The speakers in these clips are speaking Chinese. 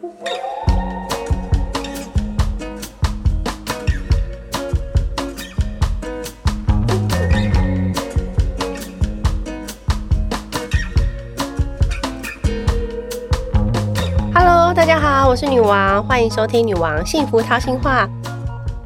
Hello，大家好，我是女王，欢迎收听《女王幸福掏心话》。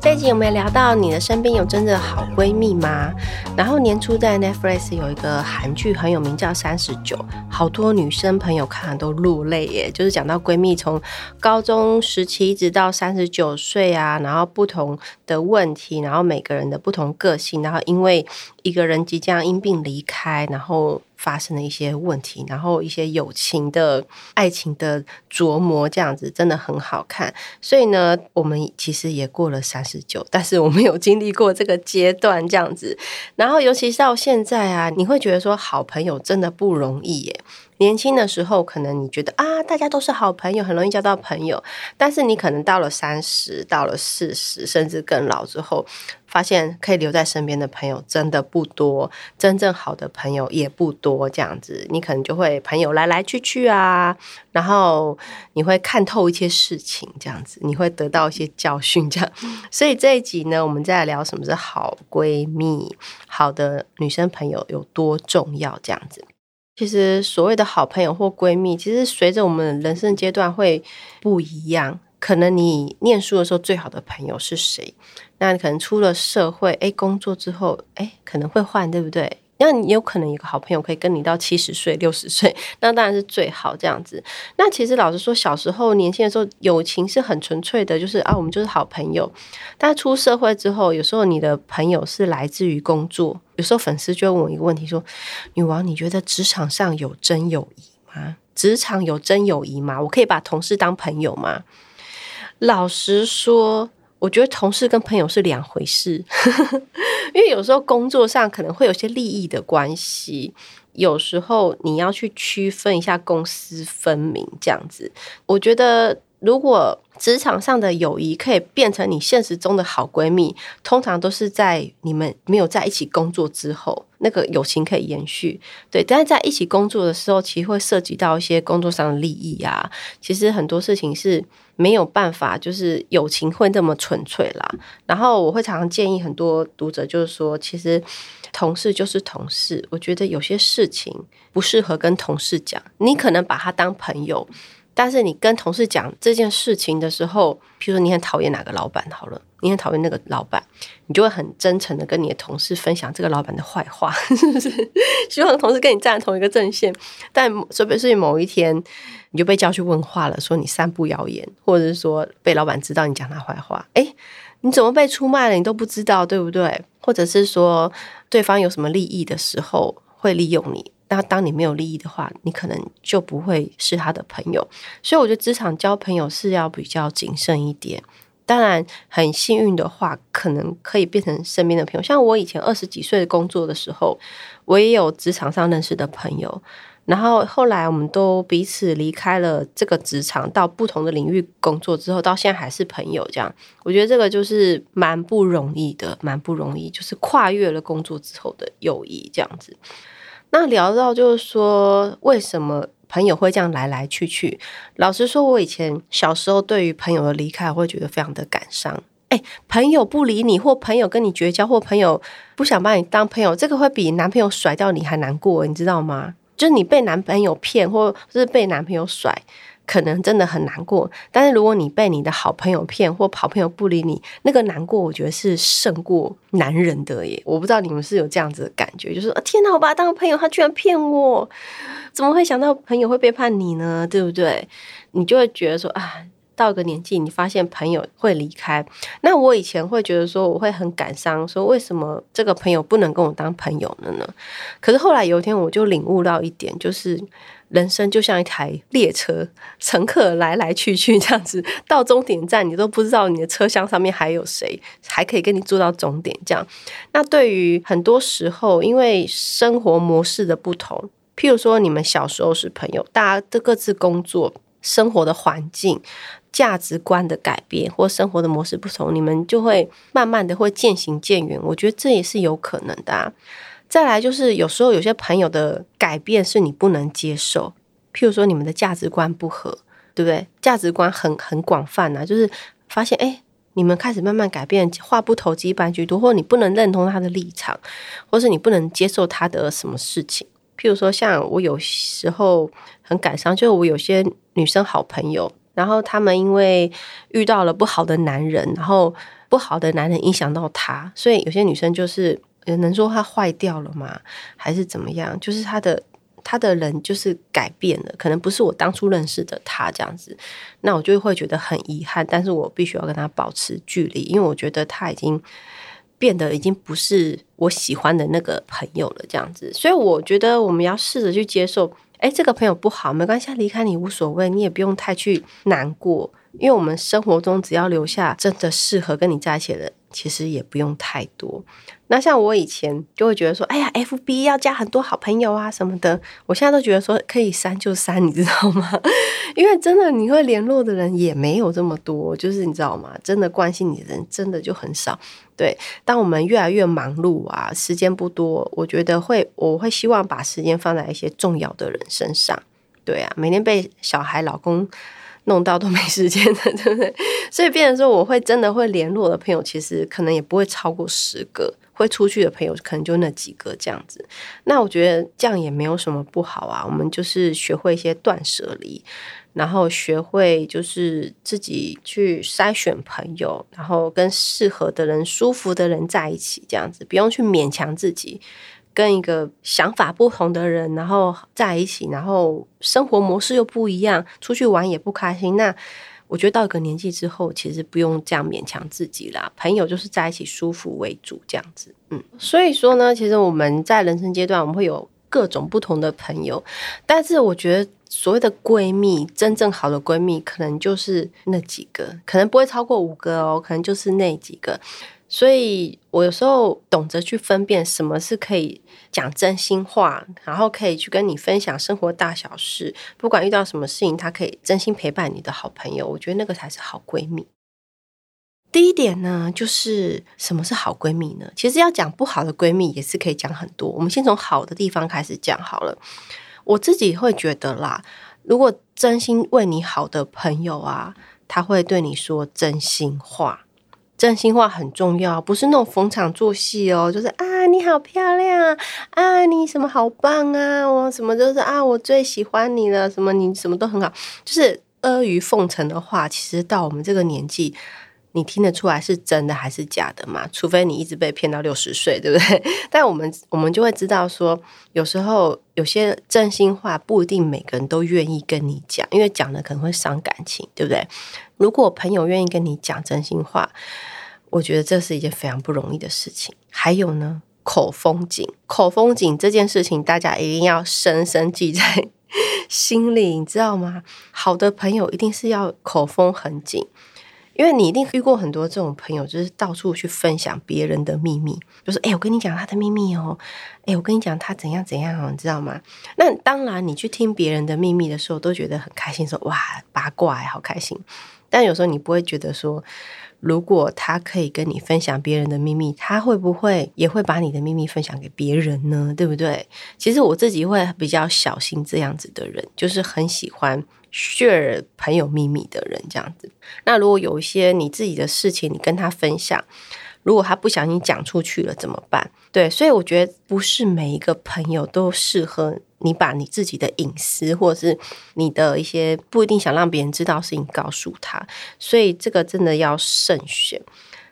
这一集我们聊到你的身边有真的好闺蜜吗？然后年初在 Netflix 有一个韩剧很有名，叫《三十九》，好多女生朋友看了都落泪耶。就是讲到闺蜜从高中时期一直到三十九岁啊，然后不同的问题，然后每个人的不同个性，然后因为一个人即将因病离开，然后。发生的一些问题，然后一些友情的、爱情的琢磨，这样子真的很好看。所以呢，我们其实也过了三十九，但是我们有经历过这个阶段，这样子。然后，尤其是到现在啊，你会觉得说，好朋友真的不容易耶。年轻的时候，可能你觉得啊，大家都是好朋友，很容易交到朋友。但是你可能到了三十，到了四十，甚至更老之后，发现可以留在身边的朋友真的不多，真正好的朋友也不多。这样子，你可能就会朋友来来去去啊，然后你会看透一些事情，这样子，你会得到一些教训。这样，所以这一集呢，我们再来聊什么是好闺蜜，好的女生朋友有多重要，这样子。其实所谓的好朋友或闺蜜，其实随着我们人生阶段会不一样。可能你念书的时候最好的朋友是谁？那可能出了社会，哎，工作之后，哎，可能会换，对不对？那你有可能一个好朋友可以跟你到七十岁、六十岁，那当然是最好这样子。那其实老实说，小时候年轻的时候，友情是很纯粹的，就是啊，我们就是好朋友。但出社会之后，有时候你的朋友是来自于工作。有时候粉丝就问我一个问题，说：“女王，你觉得职场上有真友谊吗？职场有真友谊吗？我可以把同事当朋友吗？”老实说。我觉得同事跟朋友是两回事，因为有时候工作上可能会有些利益的关系，有时候你要去区分一下公私分明这样子。我觉得如果职场上的友谊可以变成你现实中的好闺蜜，通常都是在你们没有在一起工作之后。那个友情可以延续，对，但是在一起工作的时候，其实会涉及到一些工作上的利益啊。其实很多事情是没有办法，就是友情会那么纯粹啦。然后我会常常建议很多读者，就是说，其实同事就是同事。我觉得有些事情不适合跟同事讲，你可能把他当朋友。但是你跟同事讲这件事情的时候，譬如说你很讨厌哪个老板，好了，你很讨厌那个老板，你就会很真诚的跟你的同事分享这个老板的坏话，是不是？希望同事跟你站在同一个阵线。但特别是某一天，你就被叫去问话了，说你散布谣言，或者是说被老板知道你讲他坏话，哎，你怎么被出卖了？你都不知道，对不对？或者是说对方有什么利益的时候，会利用你。那当你没有利益的话，你可能就不会是他的朋友。所以我觉得职场交朋友是要比较谨慎一点。当然，很幸运的话，可能可以变成身边的朋友。像我以前二十几岁工作的时候，我也有职场上认识的朋友。然后后来我们都彼此离开了这个职场，到不同的领域工作之后，到现在还是朋友。这样，我觉得这个就是蛮不容易的，蛮不容易，就是跨越了工作之后的友谊这样子。那聊到就是说，为什么朋友会这样来来去去？老实说，我以前小时候对于朋友的离开，会觉得非常的感伤。哎，朋友不理你，或朋友跟你绝交，或朋友不想把你当朋友，这个会比男朋友甩掉你还难过，你知道吗？就是你被男朋友骗，或是被男朋友甩。可能真的很难过，但是如果你被你的好朋友骗，或好朋友不理你，那个难过，我觉得是胜过男人的耶。我不知道你们是有这样子的感觉，就是天哪，我把他当朋友，他居然骗我，怎么会想到朋友会背叛你呢？对不对？你就会觉得说啊，到一个年纪，你发现朋友会离开，那我以前会觉得说，我会很感伤，说为什么这个朋友不能跟我当朋友了呢？可是后来有一天，我就领悟到一点，就是。人生就像一台列车，乘客来来去去这样子，到终点站你都不知道你的车厢上面还有谁，还可以跟你坐到终点。这样，那对于很多时候，因为生活模式的不同，譬如说你们小时候是朋友，大家都各自工作，生活的环境、价值观的改变或生活的模式不同，你们就会慢慢的会渐行渐远。我觉得这也是有可能的。再来就是有时候有些朋友的改变是你不能接受，譬如说你们的价值观不合，对不对？价值观很很广泛呐，就是发现哎，你们开始慢慢改变，话不投机半句多，或你不能认同他的立场，或是你不能接受他的什么事情。譬如说，像我有时候很感伤，就是我有些女生好朋友，然后他们因为遇到了不好的男人，然后不好的男人影响到她，所以有些女生就是也能说他坏掉了吗？还是怎么样？就是他的他的人就是改变了，可能不是我当初认识的他这样子，那我就会觉得很遗憾，但是我必须要跟他保持距离，因为我觉得他已经。变得已经不是我喜欢的那个朋友了，这样子，所以我觉得我们要试着去接受，哎，这个朋友不好，没关系，离开你无所谓，你也不用太去难过，因为我们生活中只要留下真的适合跟你在一起的人。其实也不用太多。那像我以前就会觉得说，哎呀，F B 要加很多好朋友啊什么的。我现在都觉得说，可以删就删，你知道吗？因为真的你会联络的人也没有这么多，就是你知道吗？真的关心你的人真的就很少。对，当我们越来越忙碌啊，时间不多，我觉得会，我会希望把时间放在一些重要的人身上。对啊，每天被小孩、老公。弄到都没时间的，对不对？所以变成说，我会真的会联络的朋友，其实可能也不会超过十个。会出去的朋友，可能就那几个这样子。那我觉得这样也没有什么不好啊。我们就是学会一些断舍离，然后学会就是自己去筛选朋友，然后跟适合的人、舒服的人在一起，这样子不用去勉强自己。跟一个想法不同的人，然后在一起，然后生活模式又不一样，出去玩也不开心。那我觉得到一个年纪之后，其实不用这样勉强自己啦。朋友就是在一起舒服为主，这样子。嗯，所以说呢，其实我们在人生阶段，我们会有各种不同的朋友，但是我觉得所谓的闺蜜，真正好的闺蜜，可能就是那几个，可能不会超过五个哦，可能就是那几个。所以我有时候懂得去分辨什么是可以讲真心话，然后可以去跟你分享生活大小事，不管遇到什么事情，他可以真心陪伴你的好朋友。我觉得那个才是好闺蜜。第一点呢，就是什么是好闺蜜呢？其实要讲不好的闺蜜也是可以讲很多。我们先从好的地方开始讲好了。我自己会觉得啦，如果真心为你好的朋友啊，他会对你说真心话。真心话很重要，不是那种逢场作戏哦，就是啊你好漂亮啊，你什么好棒啊，我什么就是啊我最喜欢你了，什么你什么都很好，就是阿谀奉承的话，其实到我们这个年纪，你听得出来是真的还是假的嘛？除非你一直被骗到六十岁，对不对？但我们我们就会知道说，有时候有些真心话不一定每个人都愿意跟你讲，因为讲的可能会伤感情，对不对？如果朋友愿意跟你讲真心话，我觉得这是一件非常不容易的事情。还有呢，口风紧，口风紧这件事情，大家一定要深深记在 心里，你知道吗？好的朋友一定是要口风很紧，因为你一定遇过很多这种朋友，就是到处去分享别人的秘密，就是哎，我跟你讲他的秘密哦，哎，我跟你讲他怎样怎样哦，你知道吗？那当然，你去听别人的秘密的时候，都觉得很开心，说哇，八卦，好开心。但有时候你不会觉得说，如果他可以跟你分享别人的秘密，他会不会也会把你的秘密分享给别人呢？对不对？其实我自己会比较小心这样子的人，就是很喜欢 share 朋友秘密的人这样子。那如果有一些你自己的事情，你跟他分享。如果他不小心讲出去了怎么办？对，所以我觉得不是每一个朋友都适合你把你自己的隐私，或者是你的一些不一定想让别人知道事情告诉他，所以这个真的要慎选。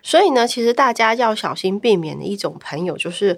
所以呢，其实大家要小心避免的一种朋友，就是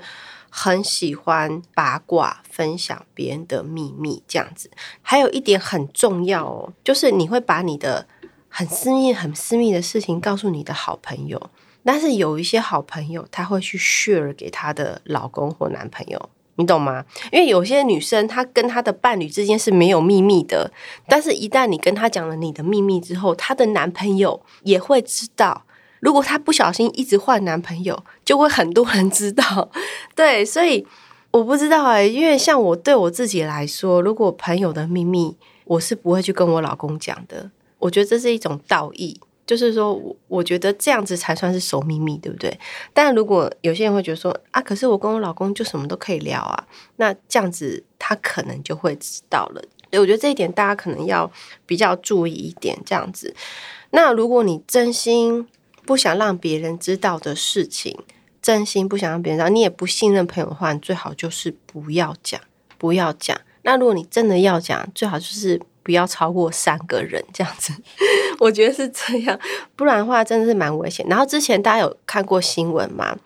很喜欢八卦、分享别人的秘密这样子。还有一点很重要哦，就是你会把你的很私密、很私密的事情告诉你的好朋友。但是有一些好朋友，他会去 share 给她的老公或男朋友，你懂吗？因为有些女生，她跟她的伴侣之间是没有秘密的，但是一旦你跟她讲了你的秘密之后，她的男朋友也会知道。如果她不小心一直换男朋友，就会很多人知道。对，所以我不知道哎，因为像我对我自己来说，如果朋友的秘密，我是不会去跟我老公讲的。我觉得这是一种道义。就是说，我我觉得这样子才算是守秘密，对不对？但如果有些人会觉得说啊，可是我跟我老公就什么都可以聊啊，那这样子他可能就会知道了。所以我觉得这一点大家可能要比较注意一点，这样子。那如果你真心不想让别人知道的事情，真心不想让别人知道，你也不信任朋友的话，你最好就是不要讲，不要讲。那如果你真的要讲，最好就是不要超过三个人这样子。我觉得是这样，不然的话真的是蛮危险。然后之前大家有看过新闻吗？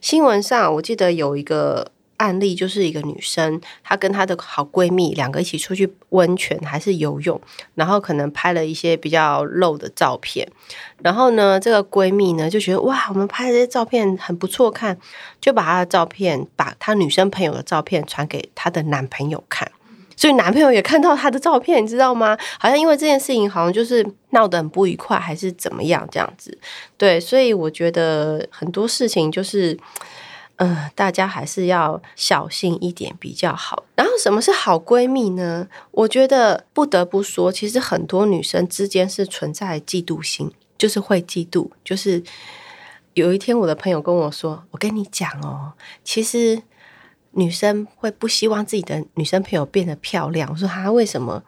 新闻上我记得有一个。案例就是一个女生，她跟她的好闺蜜两个一起出去温泉还是游泳，然后可能拍了一些比较露的照片。然后呢，这个闺蜜呢就觉得哇，我们拍的这些照片很不错看，就把她的照片，把她女生朋友的照片传给她的男朋友看。所以男朋友也看到她的照片，你知道吗？好像因为这件事情，好像就是闹得很不愉快，还是怎么样这样子。对，所以我觉得很多事情就是。嗯，大家还是要小心一点比较好。然后，什么是好闺蜜呢？我觉得不得不说，其实很多女生之间是存在嫉妒心，就是会嫉妒。就是有一天，我的朋友跟我说：“我跟你讲哦，其实女生会不希望自己的女生朋友变得漂亮。”我说：“她为什么？”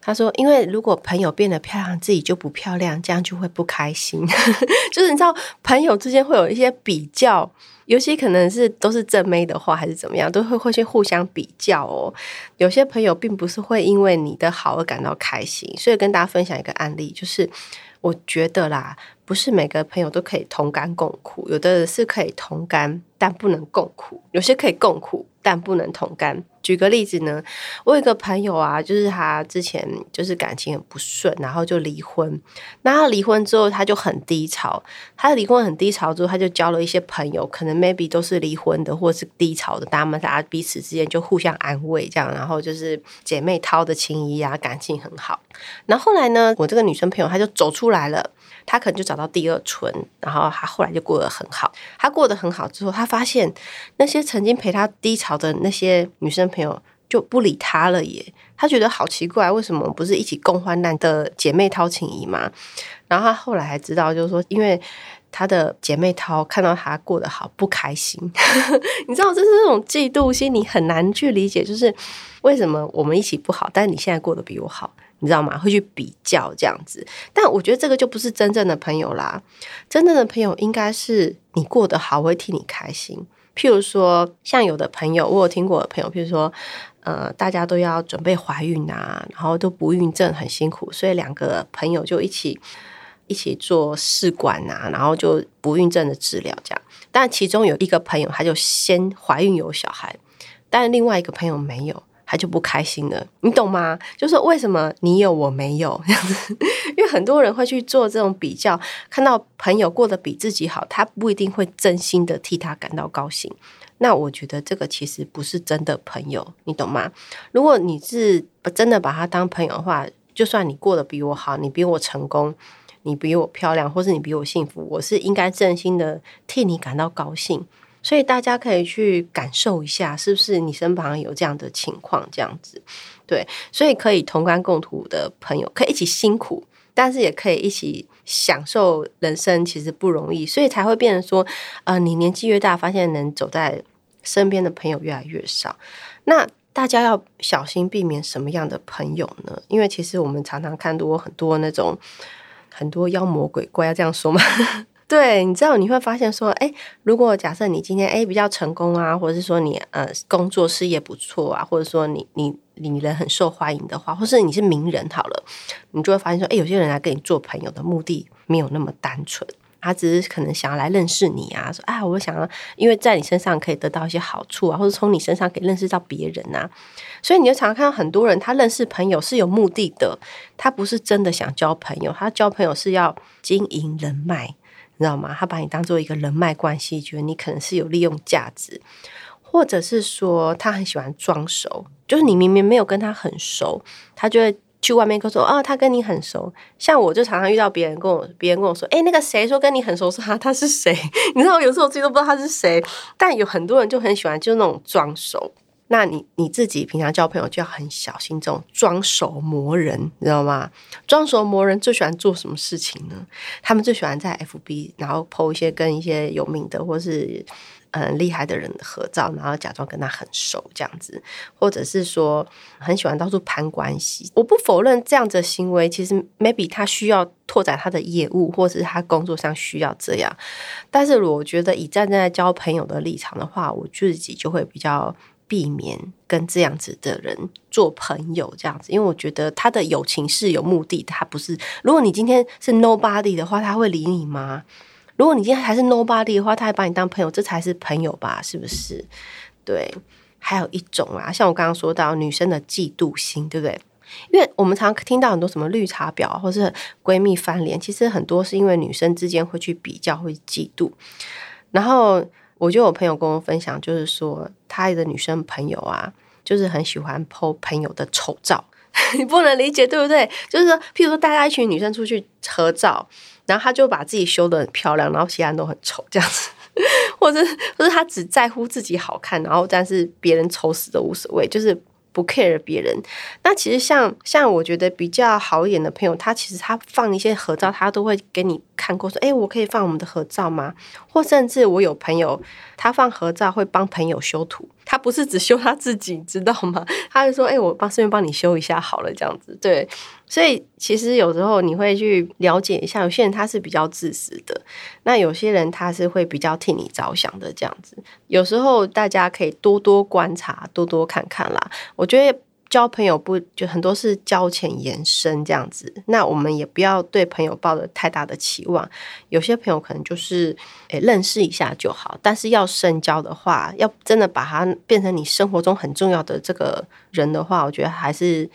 她说：“因为如果朋友变得漂亮，自己就不漂亮，这样就会不开心。就是你知道，朋友之间会有一些比较。”尤其可能是都是正妹的话，还是怎么样，都会会去互相比较哦。有些朋友并不是会因为你的好而感到开心，所以跟大家分享一个案例，就是我觉得啦，不是每个朋友都可以同甘共苦，有的是可以同甘，但不能共苦；有些可以共苦，但不能同甘。举个例子呢，我有一个朋友啊，就是他之前就是感情很不顺，然后就离婚。那他离婚之后，他就很低潮。他离婚很低潮之后，他就交了一些朋友，可能 maybe 都是离婚的，或是低潮的。他们大家彼此之间就互相安慰，这样，然后就是姐妹淘的情谊啊，感情很好。然后后来呢，我这个女生朋友她就走出来了，他可能就找到第二春，然后他后来就过得很好。他过得很好之后，他发现那些曾经陪他低潮的那些女生。朋友就不理他了耶，他觉得好奇怪，为什么不是一起共患难的姐妹掏情谊吗？然后他后来还知道，就是说，因为他的姐妹淘看到他过得好不开心，你知道，这是那种嫉妒心，你很难去理解，就是为什么我们一起不好，但是你现在过得比我好，你知道吗？会去比较这样子，但我觉得这个就不是真正的朋友啦，真正的朋友应该是你过得好，我会替你开心。譬如说，像有的朋友，我有听过的朋友，譬如说，呃，大家都要准备怀孕啊，然后都不孕症很辛苦，所以两个朋友就一起一起做试管啊，然后就不孕症的治疗这样。但其中有一个朋友，他就先怀孕有小孩，但另外一个朋友没有。他就不开心了，你懂吗？就是为什么你有我没有 这样子？因为很多人会去做这种比较，看到朋友过得比自己好，他不一定会真心的替他感到高兴。那我觉得这个其实不是真的朋友，你懂吗？如果你是真的把他当朋友的话，就算你过得比我好，你比我成功，你比我漂亮，或是你比我幸福，我是应该真心的替你感到高兴。所以大家可以去感受一下，是不是你身旁有这样的情况？这样子，对，所以可以同甘共苦的朋友，可以一起辛苦，但是也可以一起享受人生。其实不容易，所以才会变成说，呃，你年纪越大，发现能走在身边的朋友越来越少。那大家要小心避免什么样的朋友呢？因为其实我们常常看多很多那种很多妖魔鬼怪，要这样说吗？对，你知道你会发现说，哎，如果假设你今天哎比较成功啊，或者是说你呃工作事业不错啊，或者说你你你人很受欢迎的话，或是你是名人好了，你就会发现说，哎，有些人来跟你做朋友的目的没有那么单纯，他只是可能想要来认识你啊，说啊，我想要因为在你身上可以得到一些好处啊，或者从你身上可以认识到别人啊，所以你就常常看到很多人他认识朋友是有目的的，他不是真的想交朋友，他交朋友是要经营人脉。你知道吗？他把你当做一个人脉关系，觉得你可能是有利用价值，或者是说他很喜欢装熟，就是你明明没有跟他很熟，他就会去外面跟说哦，他跟你很熟。像我就常常遇到别人跟我，别人跟我说，哎，那个谁说跟你很熟，是他他是谁？你知道，有时候我自己都不知道他是谁，但有很多人就很喜欢，就是那种装熟。那你你自己平常交朋友就要很小心这种装熟磨人，你知道吗？装熟磨人最喜欢做什么事情呢？他们最喜欢在 FB 然后 PO 一些跟一些有名的或是很厉害的人的合照，然后假装跟他很熟这样子，或者是说很喜欢到处攀关系。我不否认这样子的行为，其实 maybe 他需要拓展他的业务，或者是他工作上需要这样。但是我觉得以站在交朋友的立场的话，我自己就会比较避免跟这样子的人做朋友，这样子，因为我觉得他的友情是有目的，他不是。如果你今天是 nobody 的话，他会理你吗？如果你今天还是 nobody 的话，他还把你当朋友，这才是朋友吧？是不是？对，还有一种啊，像我刚刚说到女生的嫉妒心，对不对？因为我们常听到很多什么绿茶婊，或是闺蜜翻脸，其实很多是因为女生之间会去比较，会嫉妒。然后我就有朋友跟我分享，就是说他的女生朋友啊，就是很喜欢 po 朋友的丑照，你不能理解，对不对？就是说，譬如说，大家一群女生出去合照。然后他就把自己修的很漂亮，然后其他人都很丑这样子，或者或者他只在乎自己好看，然后但是别人丑死都无所谓，就是不 care 别人。那其实像像我觉得比较好一点的朋友，他其实他放一些合照，他都会给你看过，说哎，我可以放我们的合照吗？或甚至我有朋友，他放合照会帮朋友修图。他不是只修他自己，知道吗？他就说：“哎，我帮顺便帮你修一下好了，这样子。”对，所以其实有时候你会去了解一下，有些人他是比较自私的，那有些人他是会比较替你着想的，这样子。有时候大家可以多多观察，多多看看啦。我觉得。交朋友不就很多是交浅言深这样子，那我们也不要对朋友抱着太大的期望。有些朋友可能就是诶认识一下就好，但是要深交的话，要真的把它变成你生活中很重要的这个人的话，我觉得还是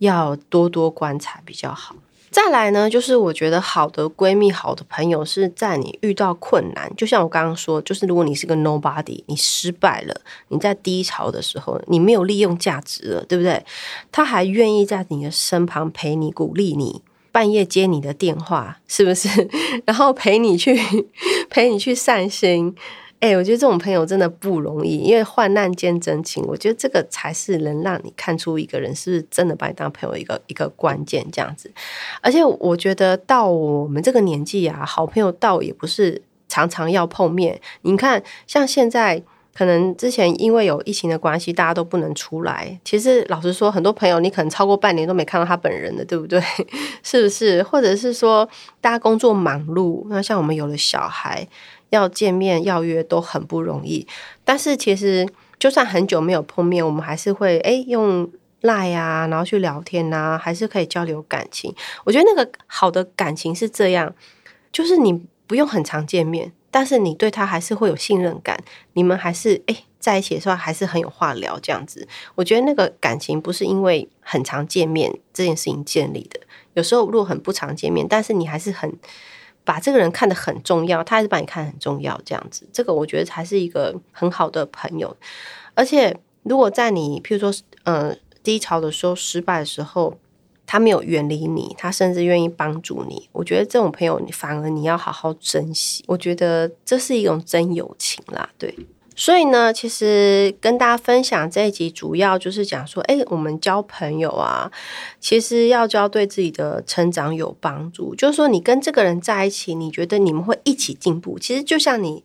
要多多观察比较好。再来呢，就是我觉得好的闺蜜、好的朋友是在你遇到困难，就像我刚刚说，就是如果你是个 nobody，你失败了，你在低潮的时候，你没有利用价值了，对不对？他还愿意在你的身旁陪你、鼓励你，半夜接你的电话，是不是？然后陪你去 陪你去散心。哎，我觉得这种朋友真的不容易，因为患难见真情。我觉得这个才是能让你看出一个人是不是真的把你当朋友一个一个关键，这样子。而且我觉得到我们这个年纪啊，好朋友倒也不是常常要碰面。你看，像现在可能之前因为有疫情的关系，大家都不能出来。其实老实说，很多朋友你可能超过半年都没看到他本人的，对不对？是不是？或者是说大家工作忙碌，那像我们有了小孩。要见面要约都很不容易，但是其实就算很久没有碰面，我们还是会诶用赖啊，然后去聊天呐，还是可以交流感情。我觉得那个好的感情是这样，就是你不用很常见面，但是你对他还是会有信任感，你们还是诶在一起的时候还是很有话聊这样子。我觉得那个感情不是因为很常见面这件事情建立的，有时候如果很不常见面，但是你还是很。把这个人看得很重要，他还是把你看得很重要，这样子，这个我觉得才是一个很好的朋友。而且，如果在你譬如说，呃，低潮的时候、失败的时候，他没有远离你，他甚至愿意帮助你，我觉得这种朋友，你反而你要好好珍惜。我觉得这是一种真友情啦，对。所以呢，其实跟大家分享这一集，主要就是讲说，哎，我们交朋友啊，其实要交对自己的成长有帮助。就是说，你跟这个人在一起，你觉得你们会一起进步。其实就像你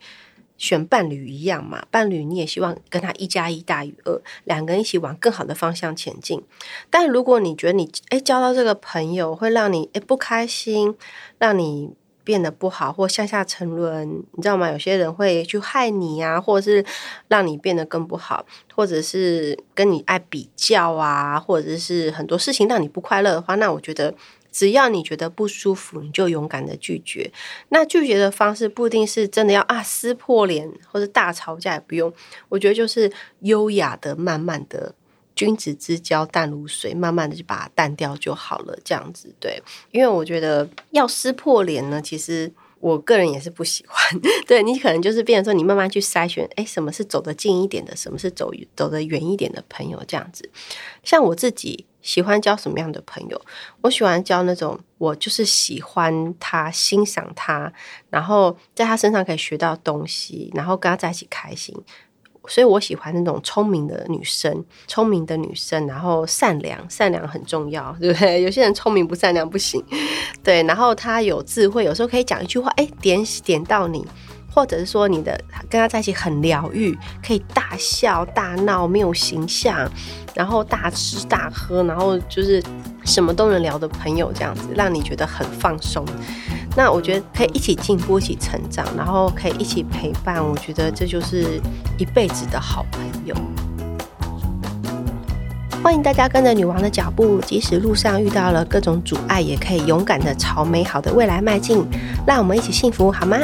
选伴侣一样嘛，伴侣你也希望跟他一加一大于二，两个人一起往更好的方向前进。但如果你觉得你哎交到这个朋友会让你哎不开心，让你。变得不好或向下沉沦，你知道吗？有些人会去害你啊，或者是让你变得更不好，或者是跟你爱比较啊，或者是很多事情让你不快乐的话，那我觉得只要你觉得不舒服，你就勇敢的拒绝。那拒绝的方式不一定是真的要啊撕破脸或者大吵架，也不用。我觉得就是优雅的、慢慢的。君子之交淡如水，慢慢的就把它淡掉就好了，这样子对。因为我觉得要撕破脸呢，其实我个人也是不喜欢。对你可能就是变成说，你慢慢去筛选，哎，什么是走得近一点的，什么是走走得远一点的朋友，这样子。像我自己喜欢交什么样的朋友？我喜欢交那种我就是喜欢他、欣赏他，然后在他身上可以学到东西，然后跟他在一起开心。所以我喜欢那种聪明的女生，聪明的女生，然后善良，善良很重要，对不对？有些人聪明不善良不行，对。然后她有智慧，有时候可以讲一句话，哎，点点到你。或者是说你的跟他在一起很疗愈，可以大笑大闹，没有形象，然后大吃大喝，然后就是什么都能聊的朋友，这样子让你觉得很放松。那我觉得可以一起进步，一起成长，然后可以一起陪伴。我觉得这就是一辈子的好朋友。欢迎大家跟着女王的脚步，即使路上遇到了各种阻碍，也可以勇敢的朝美好的未来迈进。让我们一起幸福，好吗？